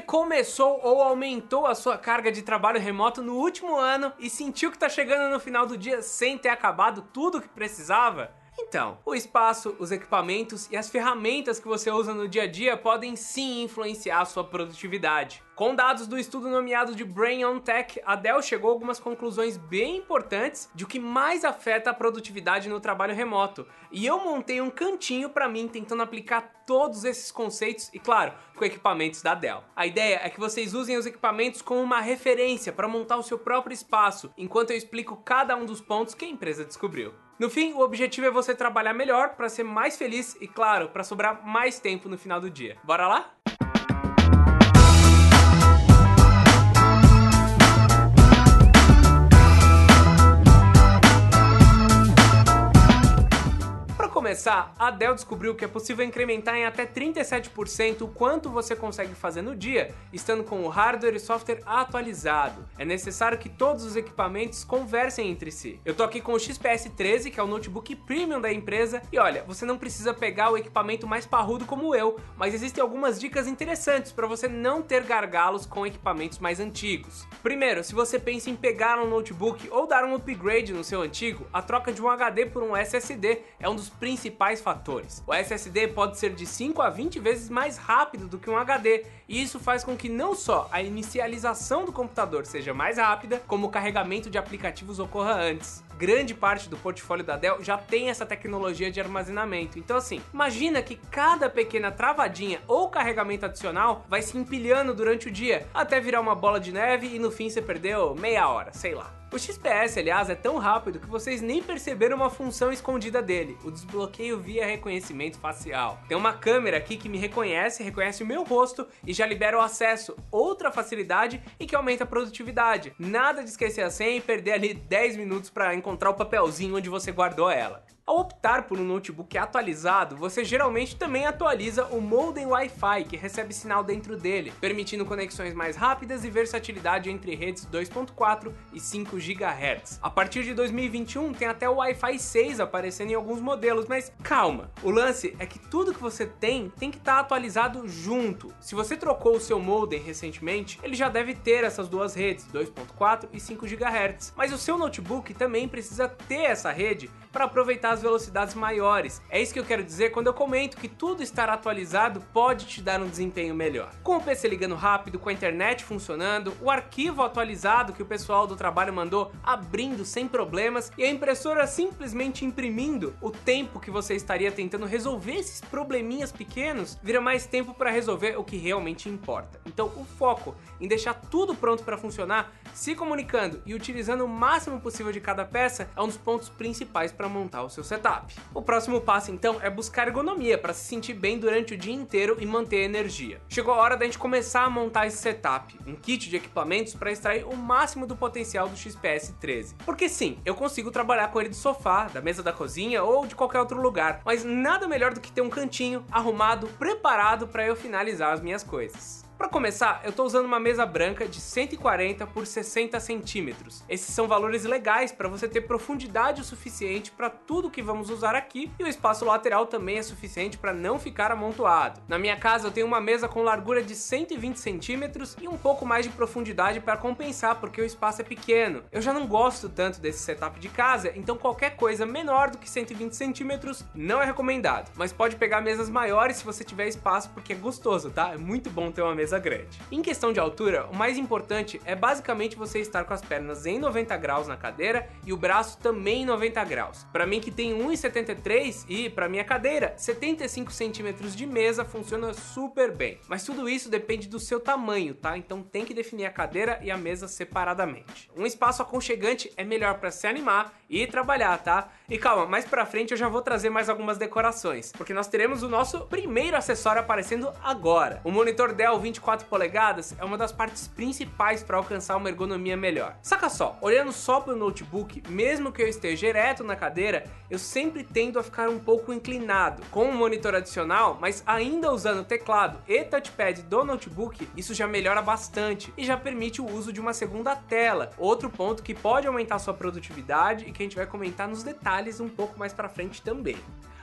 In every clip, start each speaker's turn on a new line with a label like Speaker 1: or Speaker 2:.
Speaker 1: Começou ou aumentou a sua carga de trabalho remoto no último ano e sentiu que está chegando no final do dia sem ter acabado tudo o que precisava? Então, o espaço, os equipamentos e as ferramentas que você usa no dia a dia podem sim influenciar a sua produtividade. Com dados do estudo nomeado de Brain on Tech, a Dell chegou a algumas conclusões bem importantes de o que mais afeta a produtividade no trabalho remoto. E eu montei um cantinho para mim tentando aplicar todos esses conceitos e, claro, com equipamentos da Dell. A ideia é que vocês usem os equipamentos como uma referência para montar o seu próprio espaço, enquanto eu explico cada um dos pontos que a empresa descobriu. No fim, o objetivo é você trabalhar melhor para ser mais feliz e, claro, para sobrar mais tempo no final do dia. Bora lá? Começar, a Dell descobriu que é possível incrementar em até 37% o quanto você consegue fazer no dia, estando com o hardware e software atualizado. É necessário que todos os equipamentos conversem entre si. Eu tô aqui com o XPS 13, que é o notebook premium da empresa, e olha, você não precisa pegar o equipamento mais parrudo como eu, mas existem algumas dicas interessantes para você não ter gargalos com equipamentos mais antigos. Primeiro, se você pensa em pegar um notebook ou dar um upgrade no seu antigo, a troca de um HD por um SSD é um dos principais fatores. O SSD pode ser de 5 a 20 vezes mais rápido do que um HD, e isso faz com que não só a inicialização do computador seja mais rápida, como o carregamento de aplicativos ocorra antes. Grande parte do portfólio da Dell já tem essa tecnologia de armazenamento. Então assim, imagina que cada pequena travadinha ou carregamento adicional vai se empilhando durante o dia, até virar uma bola de neve e no fim você perdeu meia hora, sei lá. O XPS, aliás, é tão rápido que vocês nem perceberam uma função escondida dele, o desbloqueio via reconhecimento facial. Tem uma câmera aqui que me reconhece, reconhece o meu rosto e já libera o acesso, outra facilidade e que aumenta a produtividade. Nada de esquecer a senha e perder ali 10 minutos para encontrar o papelzinho onde você guardou ela. Ao optar por um notebook atualizado, você geralmente também atualiza o modem Wi-Fi que recebe sinal dentro dele, permitindo conexões mais rápidas e versatilidade entre redes 2.4 e 5 GHz. A partir de 2021 tem até o Wi-Fi 6 aparecendo em alguns modelos, mas calma, o lance é que tudo que você tem tem que estar tá atualizado junto. Se você trocou o seu modem recentemente, ele já deve ter essas duas redes, 2.4 e 5 GHz. Mas o seu notebook também precisa ter essa rede para aproveitar as velocidades maiores. É isso que eu quero dizer quando eu comento que tudo estar atualizado pode te dar um desempenho melhor. Com o PC ligando rápido, com a internet funcionando, o arquivo atualizado que o pessoal do trabalho mandou abrindo sem problemas e a impressora simplesmente imprimindo, o tempo que você estaria tentando resolver esses probleminhas pequenos vira mais tempo para resolver o que realmente importa. Então, o foco em deixar tudo pronto para funcionar, se comunicando e utilizando o máximo possível de cada peça é um dos pontos principais para montar o seu setup. O próximo passo então é buscar ergonomia para se sentir bem durante o dia inteiro e manter energia. Chegou a hora da gente começar a montar esse setup, um kit de equipamentos para extrair o máximo do potencial do XPS 13. Porque sim, eu consigo trabalhar com ele do sofá, da mesa da cozinha ou de qualquer outro lugar, mas nada melhor do que ter um cantinho arrumado, preparado para eu finalizar as minhas coisas. Para começar, eu estou usando uma mesa branca de 140 por 60 centímetros. Esses são valores legais para você ter profundidade o suficiente para tudo que vamos usar aqui e o espaço lateral também é suficiente para não ficar amontoado. Na minha casa eu tenho uma mesa com largura de 120 centímetros e um pouco mais de profundidade para compensar porque o espaço é pequeno. Eu já não gosto tanto desse setup de casa, então qualquer coisa menor do que 120 centímetros não é recomendado. Mas pode pegar mesas maiores se você tiver espaço porque é gostoso, tá? É muito bom ter uma mesa mesa grande. Em questão de altura, o mais importante é basicamente você estar com as pernas em 90 graus na cadeira e o braço também em 90 graus. Para mim que tem 1,73 e para minha cadeira, 75 centímetros de mesa funciona super bem. Mas tudo isso depende do seu tamanho, tá? Então tem que definir a cadeira e a mesa separadamente. Um espaço aconchegante é melhor para se animar e trabalhar, tá? E calma, mais pra frente eu já vou trazer mais algumas decorações, porque nós teremos o nosso primeiro acessório aparecendo agora. O monitor Dell 20 24 polegadas é uma das partes principais para alcançar uma ergonomia melhor. Saca só, olhando só para o notebook, mesmo que eu esteja ereto na cadeira, eu sempre tendo a ficar um pouco inclinado. Com um monitor adicional, mas ainda usando o teclado e touchpad do notebook, isso já melhora bastante e já permite o uso de uma segunda tela. Outro ponto que pode aumentar sua produtividade e que a gente vai comentar nos detalhes um pouco mais para frente também.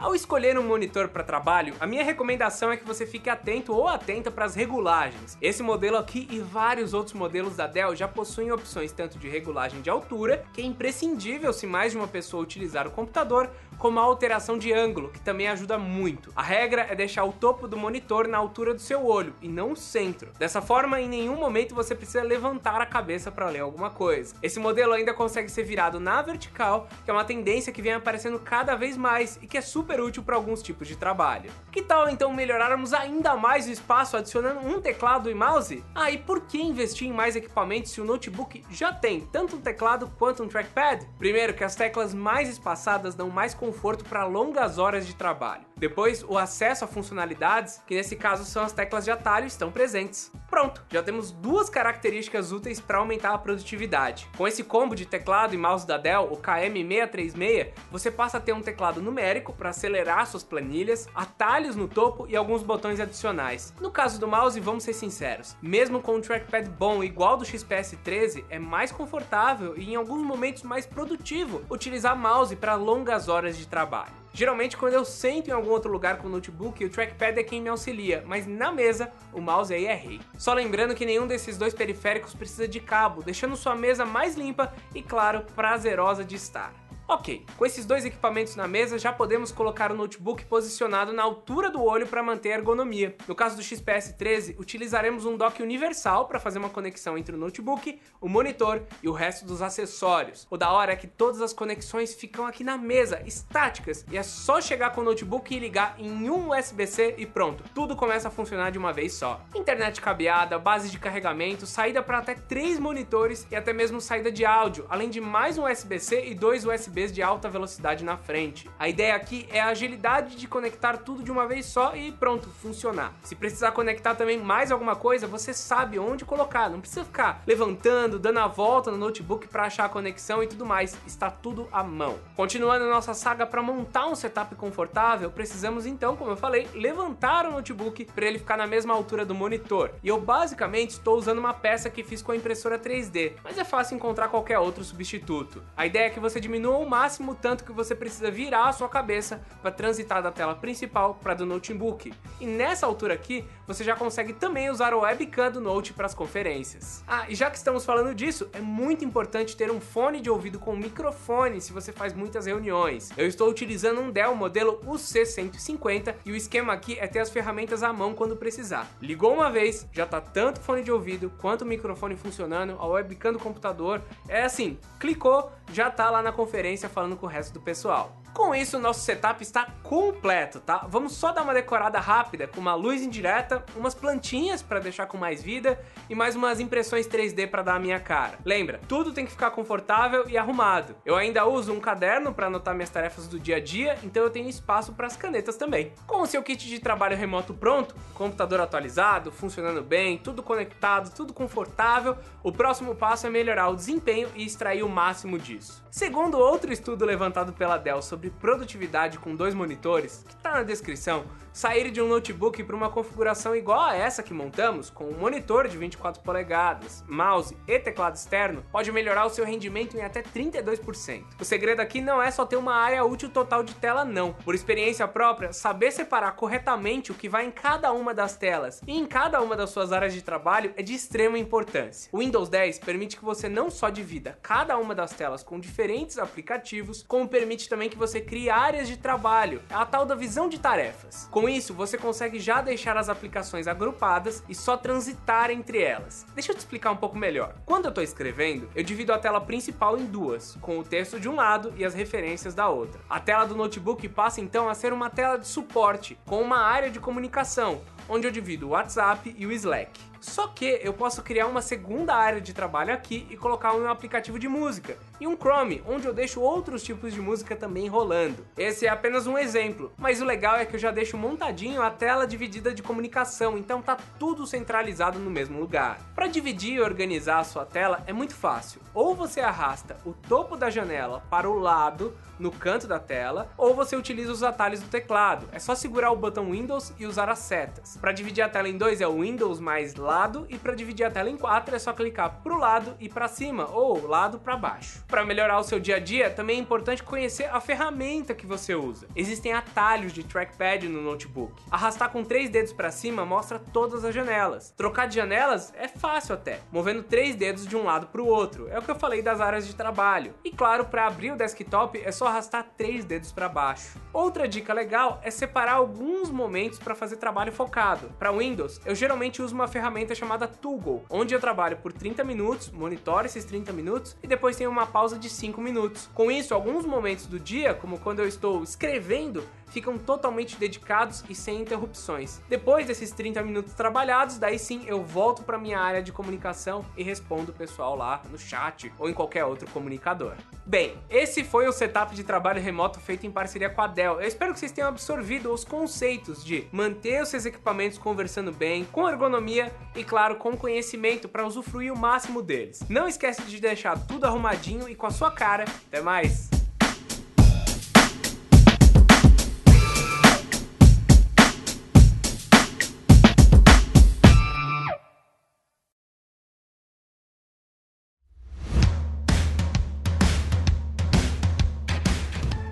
Speaker 1: Ao escolher um monitor para trabalho, a minha recomendação é que você fique atento ou atenta para as regulagens. Esse modelo aqui e vários outros modelos da Dell já possuem opções tanto de regulagem de altura, que é imprescindível se mais de uma pessoa utilizar o computador, como a alteração de ângulo, que também ajuda muito. A regra é deixar o topo do monitor na altura do seu olho e não o centro. Dessa forma, em nenhum momento você precisa levantar a cabeça para ler alguma coisa. Esse modelo ainda consegue ser virado na vertical, que é uma tendência que vem aparecendo cada vez mais e que é super útil para alguns tipos de trabalho. Que tal então melhorarmos ainda mais o espaço adicionando um teclado e mouse? Ah, e por que investir em mais equipamentos se o notebook já tem tanto um teclado quanto um trackpad? Primeiro, que as teclas mais espaçadas dão mais conforto para longas horas de trabalho. Depois, o acesso a funcionalidades, que nesse caso são as teclas de atalho, estão presentes. Pronto, já temos duas características úteis para aumentar a produtividade. Com esse combo de teclado e mouse da Dell, o KM636, você passa a ter um teclado numérico para acelerar suas planilhas, atalhos no topo e alguns botões adicionais. No caso do mouse, vamos ser sinceros, mesmo com um trackpad bom igual do XPS 13, é mais confortável e em alguns momentos mais produtivo utilizar mouse para longas horas de trabalho. Geralmente quando eu sento em algum outro lugar com o notebook, o trackpad é quem me auxilia, mas na mesa o mouse aí é rei. Só lembrando que nenhum desses dois periféricos precisa de cabo, deixando sua mesa mais limpa e claro, prazerosa de estar. Ok, com esses dois equipamentos na mesa já podemos colocar o notebook posicionado na altura do olho para manter a ergonomia. No caso do XPS 13, utilizaremos um dock universal para fazer uma conexão entre o notebook, o monitor e o resto dos acessórios. O da hora é que todas as conexões ficam aqui na mesa, estáticas, e é só chegar com o notebook e ligar em um USB-C e pronto, tudo começa a funcionar de uma vez só. Internet cabeada, base de carregamento, saída para até três monitores e até mesmo saída de áudio, além de mais um USB-C e dois USB De alta velocidade na frente. A ideia aqui é a agilidade de conectar tudo de uma vez só e pronto, funcionar. Se precisar conectar também mais alguma coisa, você sabe onde colocar, não precisa ficar levantando, dando a volta no notebook para achar a conexão e tudo mais, está tudo à mão. Continuando a nossa saga para montar um setup confortável, precisamos então, como eu falei, levantar o notebook para ele ficar na mesma altura do monitor. E eu basicamente estou usando uma peça que fiz com a impressora 3D, mas é fácil encontrar qualquer outro substituto. A ideia é que você diminua o máximo tanto que você precisa virar a sua cabeça para transitar da tela principal para do notebook. E nessa altura aqui, você já consegue também usar o webcam do Note para as conferências. Ah, e já que estamos falando disso, é muito importante ter um fone de ouvido com microfone se você faz muitas reuniões. Eu estou utilizando um Dell modelo UC150 e o esquema aqui é ter as ferramentas à mão quando precisar. Ligou uma vez, já tá tanto fone de ouvido quanto o microfone funcionando, a webcam do computador. É assim, clicou, já tá lá na conferência falando com o resto do pessoal. Com isso, o nosso setup está completo, tá? Vamos só dar uma decorada rápida com uma luz indireta, umas plantinhas para deixar com mais vida e mais umas impressões 3D para dar a minha cara. Lembra, tudo tem que ficar confortável e arrumado. Eu ainda uso um caderno para anotar minhas tarefas do dia a dia, então eu tenho espaço para as canetas também. Com o seu kit de trabalho remoto pronto, computador atualizado, funcionando bem, tudo conectado, tudo confortável, o próximo passo é melhorar o desempenho e extrair o máximo disso. Segundo outro estudo levantado pela Dell sobre sobre produtividade com dois monitores, que está na descrição, sair de um notebook para uma configuração igual a essa que montamos, com um monitor de 24 polegadas, mouse e teclado externo, pode melhorar o seu rendimento em até 32%. O segredo aqui não é só ter uma área útil total de tela não. Por experiência própria, saber separar corretamente o que vai em cada uma das telas e em cada uma das suas áreas de trabalho é de extrema importância. O Windows 10 permite que você não só divida cada uma das telas com diferentes aplicativos, como permite também que você você cria áreas de trabalho, é a tal da visão de tarefas. Com isso, você consegue já deixar as aplicações agrupadas e só transitar entre elas. Deixa eu te explicar um pouco melhor. Quando eu estou escrevendo, eu divido a tela principal em duas, com o texto de um lado e as referências da outra. A tela do notebook passa então a ser uma tela de suporte, com uma área de comunicação, onde eu divido o WhatsApp e o Slack. Só que eu posso criar uma segunda área de trabalho aqui e colocar um aplicativo de música e um Chrome, onde eu deixo outros tipos de música também rolando. Esse é apenas um exemplo, mas o legal é que eu já deixo montadinho a tela dividida de comunicação, então tá tudo centralizado no mesmo lugar. Para dividir e organizar a sua tela é muito fácil. Ou você arrasta o topo da janela para o lado no canto da tela, ou você utiliza os atalhos do teclado. É só segurar o botão Windows e usar as setas. Para dividir a tela em dois é o Windows mais lado e para dividir a tela em quatro é só clicar pro lado e para cima ou lado para baixo. Para melhorar o seu dia a dia, também é importante conhecer a ferramenta que você usa. Existem atalhos de trackpad no notebook. Arrastar com três dedos para cima mostra todas as janelas. Trocar de janelas é fácil até, movendo três dedos de um lado para o outro. É o que eu falei das áreas de trabalho. E claro, para abrir o desktop é só arrastar três dedos para baixo. Outra dica legal é separar alguns momentos para fazer trabalho focado. Para Windows, eu geralmente uso uma ferramenta chamada Toggle, onde eu trabalho por 30 minutos, monitoro esses 30 minutos e depois tenho uma pausa de 5 minutos. Com isso, alguns momentos do dia, como quando eu estou escrevendo, ficam totalmente dedicados e sem interrupções. Depois desses 30 minutos trabalhados, daí sim eu volto para minha área de comunicação e respondo o pessoal lá no chat ou em qualquer outro comunicador. Bem, esse foi o setup de trabalho remoto feito em parceria com a Dell. Eu espero que vocês tenham absorvido os conceitos de manter os seus equipamentos conversando bem, com ergonomia e claro, com conhecimento para usufruir o máximo deles. Não esquece de deixar tudo arrumadinho e com a sua cara. Até mais.